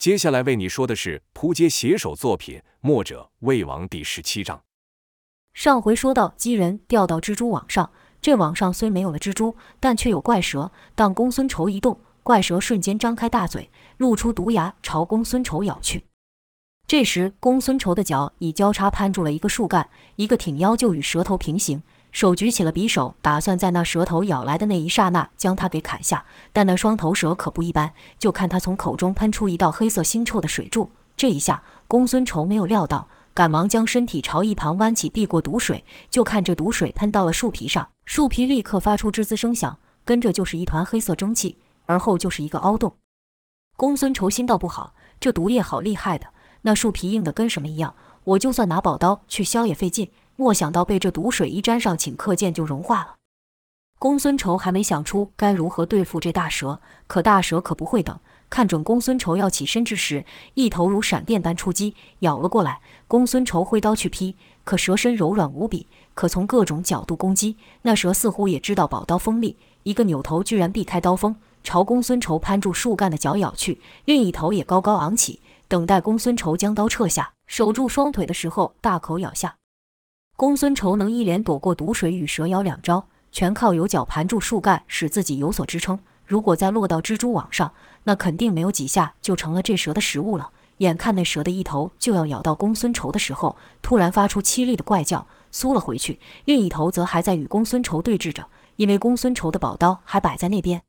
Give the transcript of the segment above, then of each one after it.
接下来为你说的是扑街写手作品《墨者魏王》第十七章。上回说到鸡人掉到蜘蛛网上，这网上虽没有了蜘蛛，但却有怪蛇。当公孙仇一动，怪蛇瞬间张开大嘴，露出毒牙，朝公孙仇咬去。这时，公孙仇的脚已交叉攀住了一个树干，一个挺腰就与蛇头平行，手举起了匕首，打算在那蛇头咬来的那一刹那将它给砍下。但那双头蛇可不一般，就看它从口中喷出一道黑色腥臭的水柱。这一下，公孙仇没有料到。赶忙将身体朝一旁弯起，避过毒水。就看这毒水喷到了树皮上，树皮立刻发出吱吱声响，跟着就是一团黑色蒸汽，而后就是一个凹洞。公孙仇心道不好，这毒液好厉害的，那树皮硬的跟什么一样，我就算拿宝刀去削也费劲。莫想到被这毒水一沾上，顷刻间就融化了。公孙仇还没想出该如何对付这大蛇，可大蛇可不会等。看准公孙仇要起身之时，一头如闪电般出击，咬了过来。公孙仇挥刀去劈，可蛇身柔软无比，可从各种角度攻击。那蛇似乎也知道宝刀锋利，一个扭头居然避开刀锋，朝公孙仇攀住树干的脚咬去。另一头也高高昂起，等待公孙仇将刀撤下，守住双腿的时候大口咬下。公孙仇能一连躲过毒水与蛇咬两招，全靠有脚盘住树干，使自己有所支撑。如果再落到蜘蛛网上，那肯定没有几下就成了这蛇的食物了。眼看那蛇的一头就要咬到公孙仇的时候，突然发出凄厉的怪叫，缩了回去。另一头则还在与公孙仇对峙着，因为公孙仇的宝刀还摆在那边。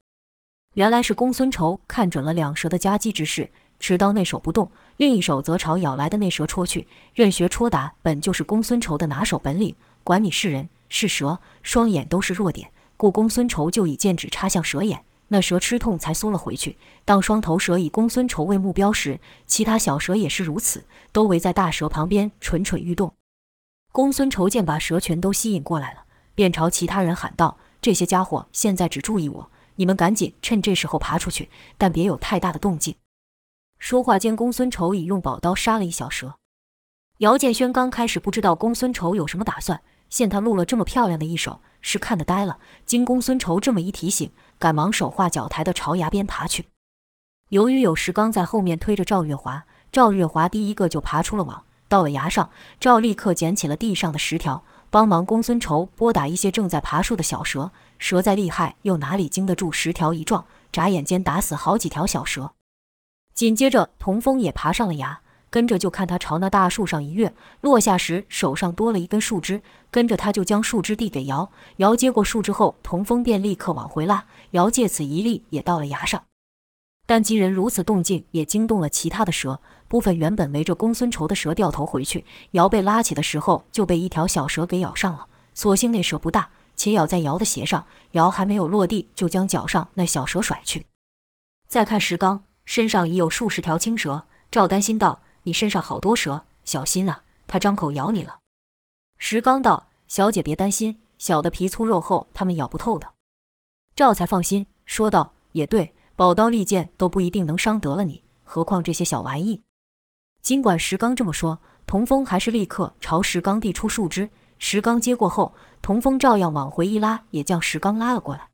原来是公孙仇看准了两蛇的夹击之势，持刀那手不动，另一手则朝咬来的那蛇戳去。任学戳打本就是公孙仇的拿手本领，管你是人是蛇，双眼都是弱点，故公孙仇就以剑指插向蛇眼。那蛇吃痛才缩了回去。当双头蛇以公孙仇为目标时，其他小蛇也是如此，都围在大蛇旁边蠢蠢欲动。公孙仇见把蛇全都吸引过来了，便朝其他人喊道：“这些家伙现在只注意我，你们赶紧趁这时候爬出去，但别有太大的动静。”说话间，公孙仇已用宝刀杀了一小蛇。姚建轩刚开始不知道公孙仇有什么打算，见他露了这么漂亮的一手，是看得呆了。经公孙仇这么一提醒，赶忙手画脚抬地朝崖边爬去。由于有石刚在后面推着赵月华，赵月华第一个就爬出了网。到了崖上，赵立刻捡起了地上的石条，帮忙公孙仇拨打一些正在爬树的小蛇。蛇再厉害，又哪里经得住石条一撞？眨眼间打死好几条小蛇。紧接着，童风也爬上了崖。跟着就看他朝那大树上一跃，落下时手上多了一根树枝，跟着他就将树枝递给姚。姚接过树枝后，童风便立刻往回拉。姚借此一力也到了崖上，但几人如此动静也惊动了其他的蛇，部分原本围着公孙仇的蛇掉头回去。姚被拉起的时候就被一条小蛇给咬上了，所幸那蛇不大，且咬在姚的鞋上，姚还没有落地就将脚上那小蛇甩去。再看石刚身上已有数十条青蛇，赵担心道。你身上好多蛇，小心啊！他张口咬你了。石刚道：“小姐别担心，小的皮粗肉厚，他们咬不透的。”赵才放心，说道：“也对，宝刀利剑都不一定能伤得了你，何况这些小玩意。”尽管石刚这么说，童风还是立刻朝石刚递出树枝。石刚接过后，童风照样往回一拉，也将石刚拉了过来。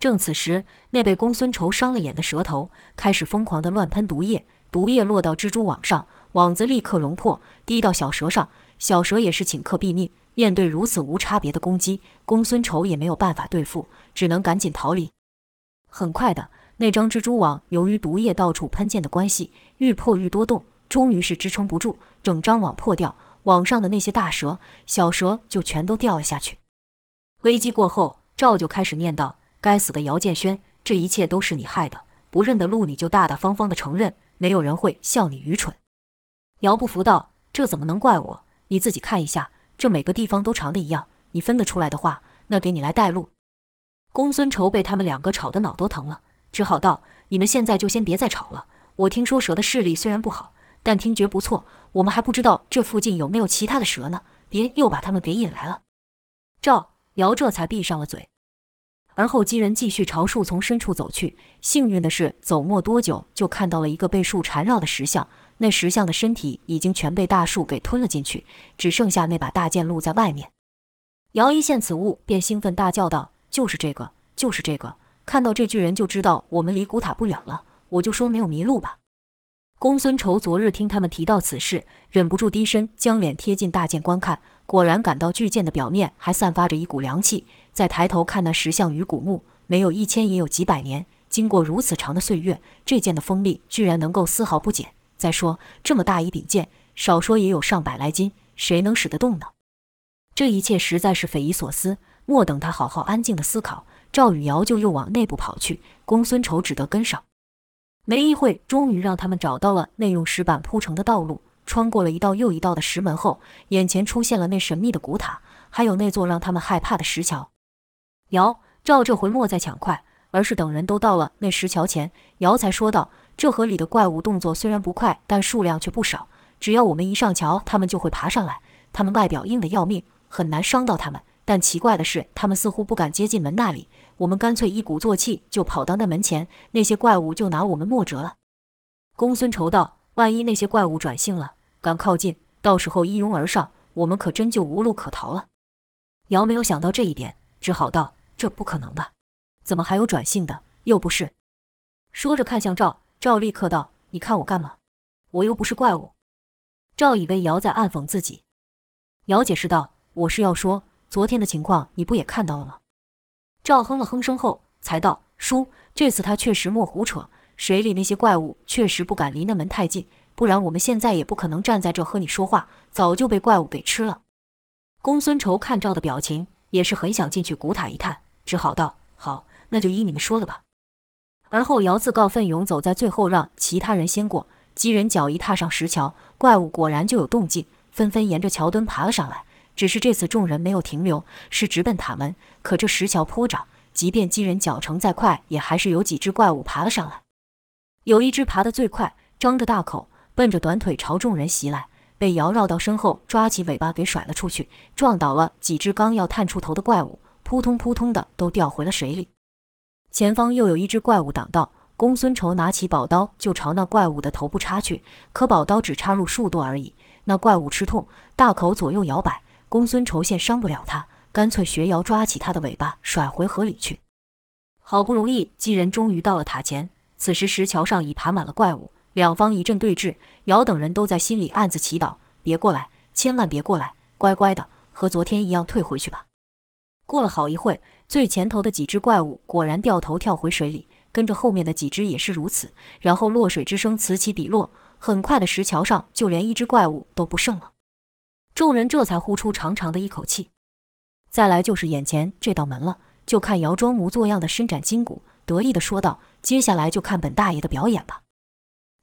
正此时，那被公孙仇伤了眼的蛇头开始疯狂地乱喷毒液。毒液落到蜘蛛网上，网子立刻融破，滴到小蛇上。小蛇也是顷刻毙命。面对如此无差别的攻击，公孙仇也没有办法对付，只能赶紧逃离。很快的，那张蜘蛛网由于毒液到处喷溅的关系，愈破愈多洞，终于是支撑不住，整张网破掉，网上的那些大蛇、小蛇就全都掉了下去。危机过后，赵就开始念叨：“该死的姚建轩，这一切都是你害的！不认得路，你就大大方方的承认。”没有人会笑你愚蠢。姚不服道：“这怎么能怪我？你自己看一下，这每个地方都长得一样。你分得出来的话，那给你来带路。”公孙仇被他们两个吵得脑都疼了，只好道：“你们现在就先别再吵了。我听说蛇的视力虽然不好，但听觉不错。我们还不知道这附近有没有其他的蛇呢，别又把他们给引来了。”赵、姚这才闭上了嘴。而后，几人继续朝树丛深处走去。幸运的是，走没多久，就看到了一个被树缠绕的石像。那石像的身体已经全被大树给吞了进去，只剩下那把大剑露在外面。姚一见此物，便兴奋大叫道：“就是这个，就是这个！看到这巨人，就知道我们离古塔不远了。我就说没有迷路吧。”公孙仇昨日听他们提到此事，忍不住低身将脸贴近大剑观看，果然感到巨剑的表面还散发着一股凉气。再抬头看那石像与古墓，没有一千也有几百年，经过如此长的岁月，这剑的锋利居然能够丝毫不减。再说这么大一柄剑，少说也有上百来斤，谁能使得动呢？这一切实在是匪夷所思。莫等他好好安静的思考，赵雨瑶就又往内部跑去，公孙仇只得跟上。没一会，终于让他们找到了那用石板铺成的道路。穿过了一道又一道的石门后，眼前出现了那神秘的古塔，还有那座让他们害怕的石桥。尧、赵这回莫再抢快，而是等人都到了那石桥前，尧才说道：“这河里的怪物动作虽然不快，但数量却不少。只要我们一上桥，他们就会爬上来。他们外表硬得要命，很难伤到他们。但奇怪的是，他们似乎不敢接近门那里。”我们干脆一鼓作气就跑到那门前，那些怪物就拿我们没辙了。公孙仇道：“万一那些怪物转性了，敢靠近，到时候一拥而上，我们可真就无路可逃了。”尧没有想到这一点，只好道：“这不可能吧？怎么还有转性的？又不是。”说着看向赵，赵立刻道：“你看我干嘛？我又不是怪物。”赵以为姚在暗讽自己，姚解释道：“我是要说，昨天的情况你不也看到了吗？”赵哼了哼声后，才道：“叔，这次他确实莫胡扯。水里那些怪物确实不敢离那门太近，不然我们现在也不可能站在这和你说话，早就被怪物给吃了。”公孙仇看赵的表情，也是很想进去古塔一探，只好道：“好，那就依你们说的吧。”而后尧自告奋勇走在最后，让其他人先过。几人脚一踏上石桥，怪物果然就有动静，纷纷沿着桥墩爬了上来。只是这次众人没有停留，是直奔塔门。可这石桥颇长，即便几人脚程再快，也还是有几只怪物爬了上来。有一只爬得最快，张着大口，奔着短腿朝众人袭来，被尧绕到身后，抓起尾巴给甩了出去，撞倒了几只刚要探出头的怪物，扑通扑通的都掉回了水里。前方又有一只怪物挡道，公孙仇拿起宝刀就朝那怪物的头部插去，可宝刀只插入数度而已，那怪物吃痛，大口左右摇摆。公孙仇见伤不了他，干脆学尧抓起他的尾巴甩回河里去。好不容易，几人终于到了塔前。此时石桥上已爬满了怪物，两方一阵对峙。尧等人都在心里暗自祈祷：别过来，千万别过来，乖乖的和昨天一样退回去吧。过了好一会，最前头的几只怪物果然掉头跳回水里，跟着后面的几只也是如此。然后落水之声此起彼落，很快的石桥上就连一只怪物都不剩了。众人这才呼出长长的一口气。再来就是眼前这道门了，就看姚装模作样的伸展筋骨，得意地说道：“接下来就看本大爷的表演吧。”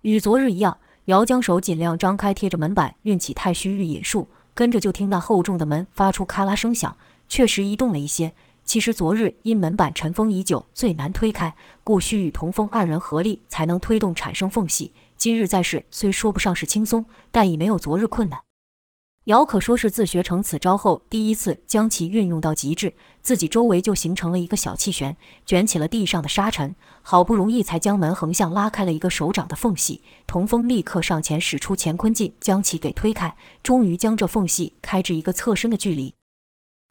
与昨日一样，姚将手尽量张开，贴着门板运起太虚御引术，跟着就听那厚重的门发出咔啦声响，确实移动了一些。其实昨日因门板尘封已久，最难推开，故需与童风二人合力才能推动产生缝隙。今日再试，虽说不上是轻松，但已没有昨日困难。姚可说是自学成此招后，第一次将其运用到极致，自己周围就形成了一个小气旋，卷起了地上的沙尘。好不容易才将门横向拉开了一个手掌的缝隙，童风立刻上前使出乾坤劲，将其给推开，终于将这缝隙开至一个侧身的距离。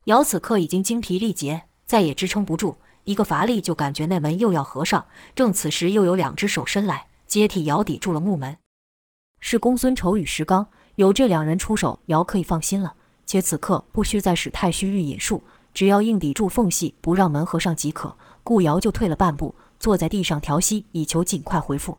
瑶此刻已经精疲力竭，再也支撑不住，一个乏力就感觉那门又要合上。正此时，又有两只手伸来，接替瑶抵住了木门，是公孙仇与石刚。有这两人出手，瑶可以放心了。且此刻不需再使太虚御引术，只要硬抵住缝隙，不让门合上即可。故尧就退了半步，坐在地上调息，以求尽快回复。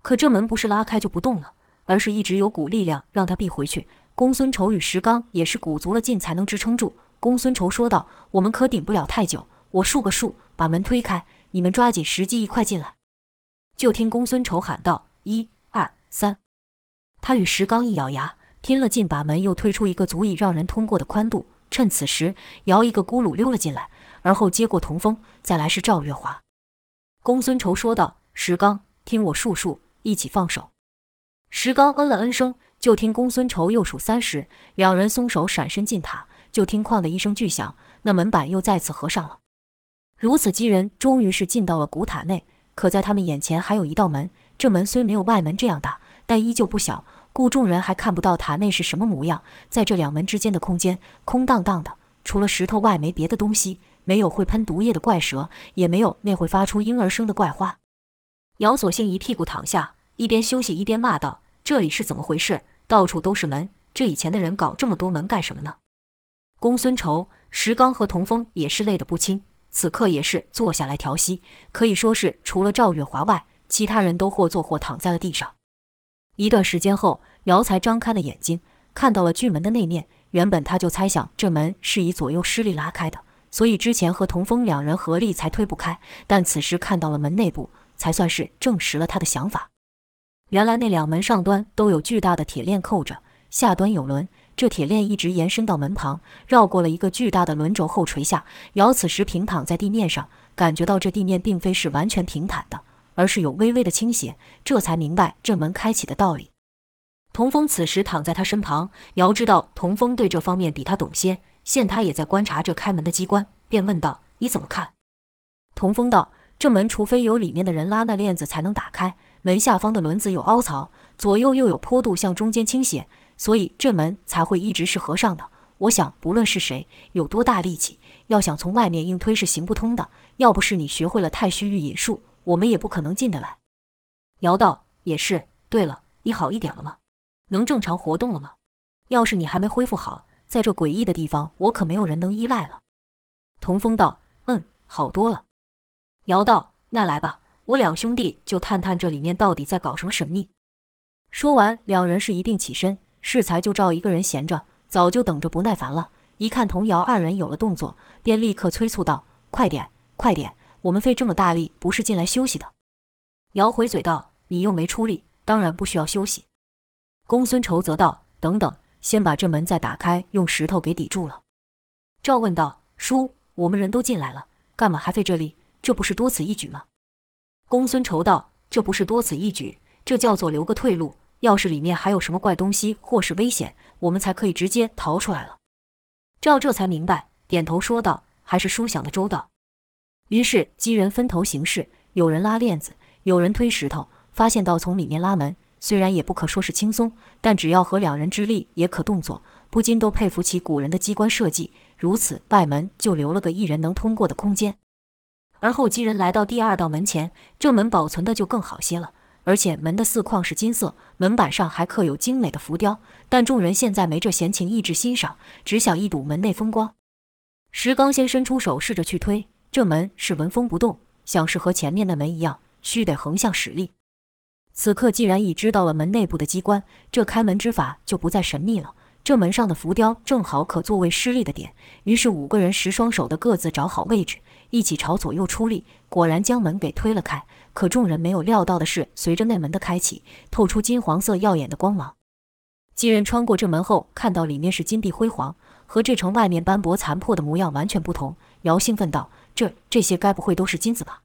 可这门不是拉开就不动了，而是一直有股力量让他闭回去。公孙仇与石刚也是鼓足了劲才能支撑住。公孙仇说道：“我们可顶不了太久，我数个数，把门推开，你们抓紧时机，一块进来。”就听公孙仇喊道：“一、二、三。”他与石刚一咬牙，拼了劲把门又推出一个足以让人通过的宽度。趁此时，尧一个咕噜溜了进来，而后接过童风，再来是赵月华。公孙仇说道：“石刚，听我数数，一起放手。”石刚嗯了嗯声，就听公孙仇又数三十，两人松手闪身进塔，就听“哐”的一声巨响，那门板又再次合上了。如此，几人终于是进到了古塔内。可在他们眼前还有一道门，这门虽没有外门这样大。但依旧不小，故众人还看不到塔内是什么模样。在这两门之间的空间空荡荡的，除了石头外没别的东西，没有会喷毒液的怪蛇，也没有那会发出婴儿声的怪花。姚索性一屁股躺下，一边休息一边骂道：“这里是怎么回事？到处都是门，这以前的人搞这么多门干什么呢？”公孙仇、石刚和童峰也是累得不轻，此刻也是坐下来调息，可以说是除了赵月华外，其他人都或坐或躺在了地上。一段时间后，姚才张开了眼睛，看到了巨门的内面。原本他就猜想这门是以左右施力拉开的，所以之前和童峰两人合力才推不开。但此时看到了门内部，才算是证实了他的想法。原来那两门上端都有巨大的铁链扣着，下端有轮。这铁链一直延伸到门旁，绕过了一个巨大的轮轴后垂下。姚此时平躺在地面上，感觉到这地面并非是完全平坦的，而是有微微的倾斜，这才明白这门开启的道理。童风此时躺在他身旁，姚知道童风对这方面比他懂些，现他也在观察这开门的机关，便问道：“你怎么看？”童风道：“这门除非有里面的人拉那链子才能打开，门下方的轮子有凹槽，左右又有坡度向中间倾斜。”所以这门才会一直是合上的。我想，不论是谁，有多大力气，要想从外面硬推是行不通的。要不是你学会了太虚御引术，我们也不可能进得来。姚道也是。对了，你好一点了吗？能正常活动了吗？要是你还没恢复好，在这诡异的地方，我可没有人能依赖了。童风道：嗯，好多了。姚道：那来吧，我两兄弟就探探这里面到底在搞什么神秘。说完，两人是一并起身。适才就赵一个人闲着，早就等着不耐烦了。一看童瑶二人有了动作，便立刻催促道：“快点，快点！我们费这么大力，不是进来休息的。”瑶回嘴道：“你又没出力，当然不需要休息。”公孙仇则道：“等等，先把这门再打开，用石头给抵住了。”赵问道：“叔，我们人都进来了，干嘛还费这力？这不是多此一举吗？”公孙仇道：“这不是多此一举，这叫做留个退路。”要是里面还有什么怪东西或是危险，我们才可以直接逃出来了。赵这才明白，点头说道：“还是叔想的周到。”于是几人分头行事，有人拉链子，有人推石头。发现到从里面拉门，虽然也不可说是轻松，但只要合两人之力也可动作。不禁都佩服起古人的机关设计，如此外门就留了个一人能通过的空间。而后几人来到第二道门前，这门保存的就更好些了。而且门的四框是金色，门板上还刻有精美的浮雕。但众人现在没这闲情逸致欣赏，只想一睹门内风光。石刚先伸出手试着去推，这门是纹风不动，像是和前面的门一样，须得横向使力。此刻既然已知道了门内部的机关，这开门之法就不再神秘了。这门上的浮雕正好可作为施力的点，于是五个人十双手的各自找好位置，一起朝左右出力，果然将门给推了开。可众人没有料到的是，随着内门的开启，透出金黄色耀眼的光芒。几人穿过这门后，看到里面是金碧辉煌，和这城外面斑驳残破的模样完全不同。姚兴奋道：“这这些该不会都是金子吧？”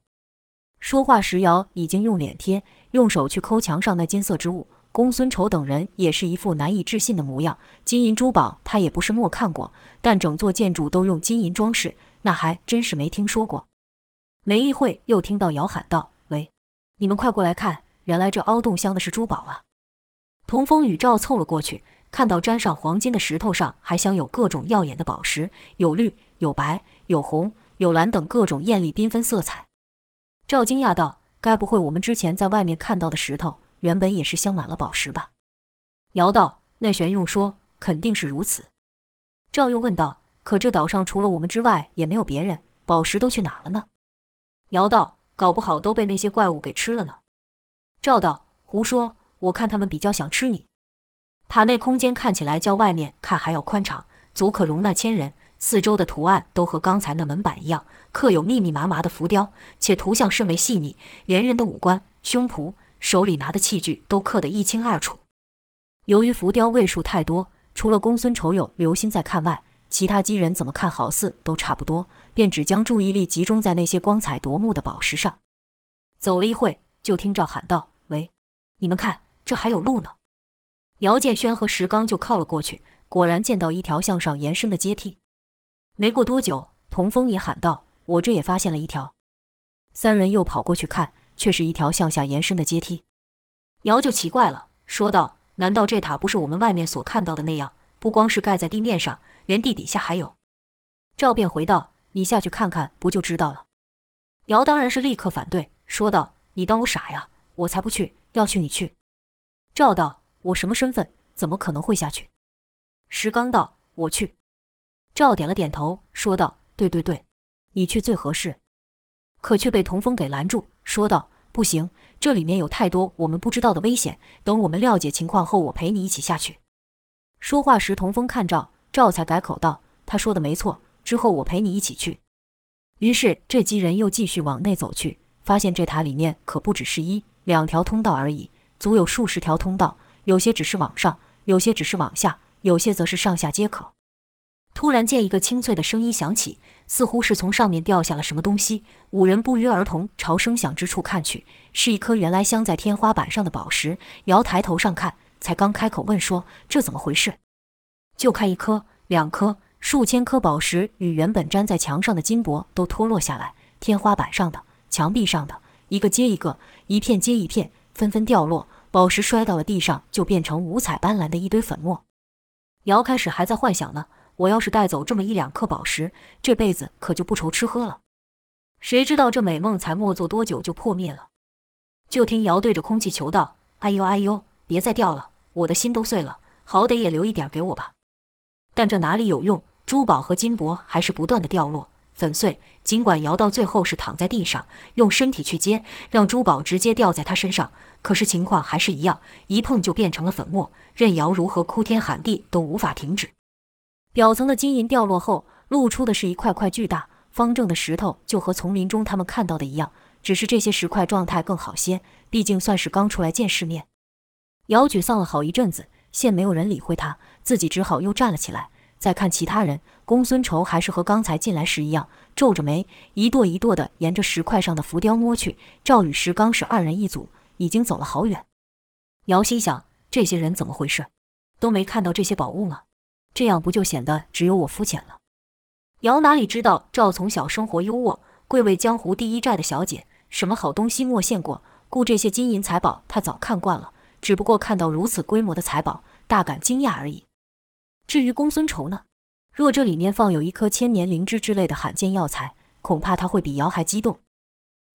说话时，姚已经用脸贴，用手去抠墙上那金色之物。公孙仇等人也是一副难以置信的模样。金银珠宝他也不是没看过，但整座建筑都用金银装饰，那还真是没听说过。没一会，又听到姚喊道。你们快过来看，原来这凹洞镶的是珠宝啊！童风与赵凑了过去，看到沾上黄金的石头上还镶有各种耀眼的宝石，有绿、有白、有红、有蓝等各种艳丽缤纷色彩。赵惊讶道：“该不会我们之前在外面看到的石头，原本也是镶满了宝石吧？”姚道：“那玄用说，肯定是如此。”赵又问道：“可这岛上除了我们之外，也没有别人，宝石都去哪了呢？”姚道。搞不好都被那些怪物给吃了呢。赵道：“胡说！我看他们比较想吃你。”塔内空间看起来较外面看还要宽敞，足可容纳千人。四周的图案都和刚才那门板一样，刻有密密麻麻的浮雕，且图像甚为细腻，连人的五官、胸脯、手里拿的器具都刻得一清二楚。由于浮雕位数太多，除了公孙仇有留心在看外，其他几人怎么看好似都差不多，便只将注意力集中在那些光彩夺目的宝石上。走了一会，就听赵喊道：“喂，你们看，这还有路呢！”姚建轩和石刚就靠了过去，果然见到一条向上延伸的阶梯。没过多久，童风也喊道：“我这也发现了一条。”三人又跑过去看，却是一条向下延伸的阶梯。姚就奇怪了，说道：“难道这塔不是我们外面所看到的那样？不光是盖在地面上。”连地底下还有，赵便回道：“你下去看看，不就知道了。”姚当然是立刻反对，说道：“你当我傻呀？我才不去！要去你去。”赵道：“我什么身份？怎么可能会下去？”石刚道：“我去。”赵点了点头，说道：“对对对，你去最合适。”可却被童风给拦住，说道：“不行，这里面有太多我们不知道的危险。等我们了解情况后，我陪你一起下去。”说话时，童风看赵，赵才改口道：“他说的没错，之后我陪你一起去。”于是这几人又继续往内走去，发现这塔里面可不只是一两条通道而已，足有数十条通道，有些只是往上，有些只是往下，有些则是上下皆可。突然间，一个清脆的声音响起，似乎是从上面掉下了什么东西。五人不约而同朝声响之处看去，是一颗原来镶在天花板上的宝石。姚抬头上看，才刚开口问说：“这怎么回事？”就看一颗、两颗、数千颗宝石与原本粘在墙上的金箔都脱落下来，天花板上的、墙壁上的，一个接一个，一片接一片，纷纷掉落。宝石摔到了地上，就变成五彩斑斓的一堆粉末。姚开始还在幻想呢。我要是带走这么一两颗宝石，这辈子可就不愁吃喝了。谁知道这美梦才没做多久就破灭了。就听瑶对着空气求道：“哎呦哎呦，别再掉了，我的心都碎了，好歹也留一点给我吧。”但这哪里有用？珠宝和金箔还是不断的掉落粉碎。尽管瑶到最后是躺在地上，用身体去接，让珠宝直接掉在他身上，可是情况还是一样，一碰就变成了粉末，任瑶如何哭天喊地都无法停止。表层的金银掉落后，露出的是一块块巨大方正的石头，就和丛林中他们看到的一样，只是这些石块状态更好些，毕竟算是刚出来见世面。姚沮丧了好一阵子，现没有人理会他，自己只好又站了起来。再看其他人，公孙仇还是和刚才进来时一样，皱着眉，一跺一跺地沿着石块上的浮雕摸去。赵与石刚是二人一组，已经走了好远。姚心想：这些人怎么回事？都没看到这些宝物吗？这样不就显得只有我肤浅了？姚哪里知道赵从小生活优渥，贵为江湖第一寨的小姐，什么好东西没见过，故这些金银财宝他早看惯了，只不过看到如此规模的财宝，大感惊讶而已。至于公孙仇呢？若这里面放有一颗千年灵芝之类的罕见药材，恐怕他会比瑶还激动。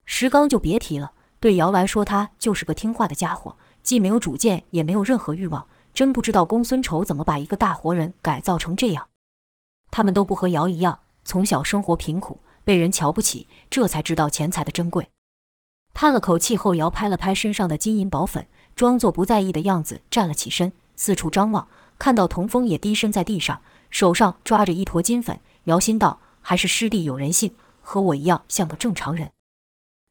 石刚就别提了，对瑶来说，他就是个听话的家伙，既没有主见，也没有任何欲望。真不知道公孙仇怎么把一个大活人改造成这样。他们都不和瑶一样，从小生活贫苦，被人瞧不起，这才知道钱财的珍贵。叹了口气后，瑶拍了拍身上的金银宝粉，装作不在意的样子，站了起身，四处张望，看到童风也低身在地上，手上抓着一坨金粉。姚心道：还是师弟有人性，和我一样像个正常人。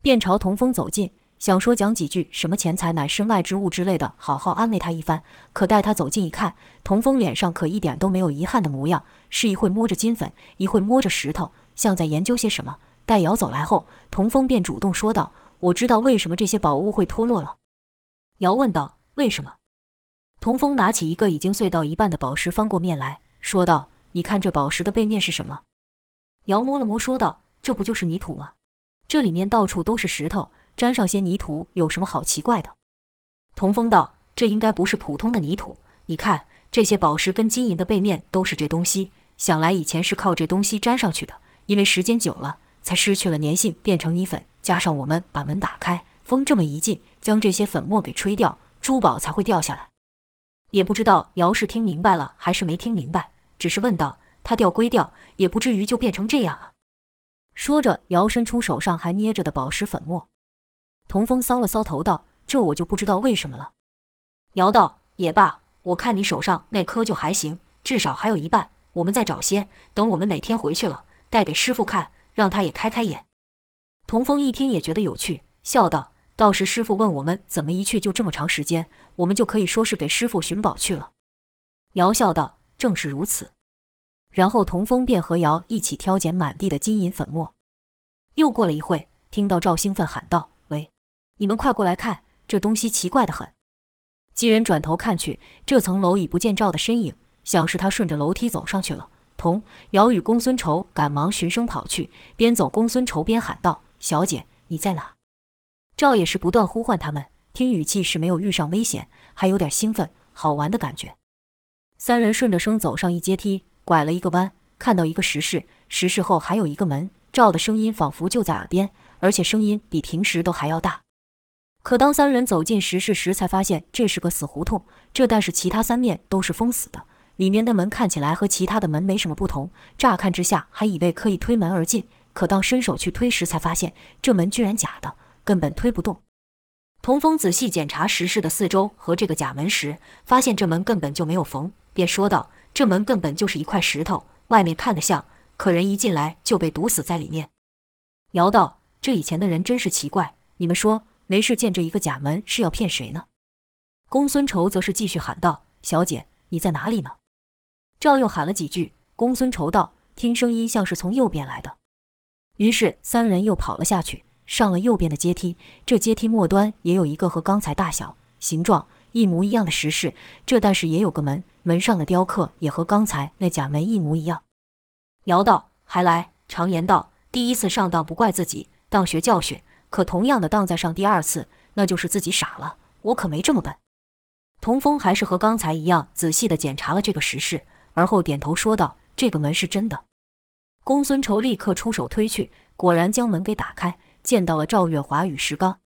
便朝童风走近。想说讲几句什么钱财乃身外之物之类的，好好安慰他一番。可待他走近一看，童风脸上可一点都没有遗憾的模样，是一会摸着金粉，一会摸着石头，像在研究些什么。待瑶走来后，童风便主动说道：“我知道为什么这些宝物会脱落了。”瑶问道：“为什么？”童风拿起一个已经碎到一半的宝石，翻过面来说道：“你看这宝石的背面是什么？”瑶摸了摸，说道：“这不就是泥土吗？这里面到处都是石头。”沾上些泥土有什么好奇怪的？童风道：“这应该不是普通的泥土。你看这些宝石跟金银的背面都是这东西，想来以前是靠这东西粘上去的。因为时间久了，才失去了粘性，变成泥粉。加上我们把门打开，风这么一进，将这些粉末给吹掉，珠宝才会掉下来。也不知道姚是听明白了还是没听明白，只是问道：他掉归掉，也不至于就变成这样啊？”说着，姚伸出手上还捏着的宝石粉末。童风搔了搔头道：“这我就不知道为什么了。”姚道：“也罢，我看你手上那颗就还行，至少还有一半。我们再找些，等我们哪天回去了，带给师傅看，让他也开开眼。”童风一听也觉得有趣，笑道：“到时师傅问我们怎么一去就这么长时间，我们就可以说是给师傅寻宝去了。”姚笑道：“正是如此。”然后童风便和姚一起挑拣满地的金银粉末。又过了一会，听到赵兴奋喊道。喂你们快过来看，这东西奇怪的很。几人转头看去，这层楼已不见赵的身影，想是他顺着楼梯走上去了。童瑶与公孙仇赶忙循声跑去，边走公孙仇边喊道：“小姐，你在哪？”赵也是不断呼唤他们，听语气是没有遇上危险，还有点兴奋、好玩的感觉。三人顺着声走上一阶梯，拐了一个弯，看到一个石室，石室后还有一个门。赵的声音仿佛就在耳边，而且声音比平时都还要大。可当三人走进石室时，才发现这是个死胡同。这但是其他三面都是封死的，里面的门看起来和其他的门没什么不同。乍看之下，还以为可以推门而进，可当伸手去推时，才发现这门居然假的，根本推不动。童风仔细检查石室的四周和这个假门时，发现这门根本就没有缝，便说道：“这门根本就是一块石头，外面看得像，可人一进来就被堵死在里面。”姚道：“这以前的人真是奇怪，你们说，没事见这一个假门是要骗谁呢？”公孙仇则是继续喊道：“小姐，你在哪里呢？”赵又喊了几句，公孙仇道：“听声音像是从右边来的。”于是三人又跑了下去。上了右边的阶梯，这阶梯末端也有一个和刚才大小、形状一模一样的石室。这但是也有个门，门上的雕刻也和刚才那假门一模一样。姚道还来，常言道，第一次上当不怪自己，当学教训。可同样的当再上第二次，那就是自己傻了。我可没这么笨。童风还是和刚才一样仔细地检查了这个石室，而后点头说道：“这个门是真的。”公孙仇立刻出手推去，果然将门给打开。见到了赵月华与石刚。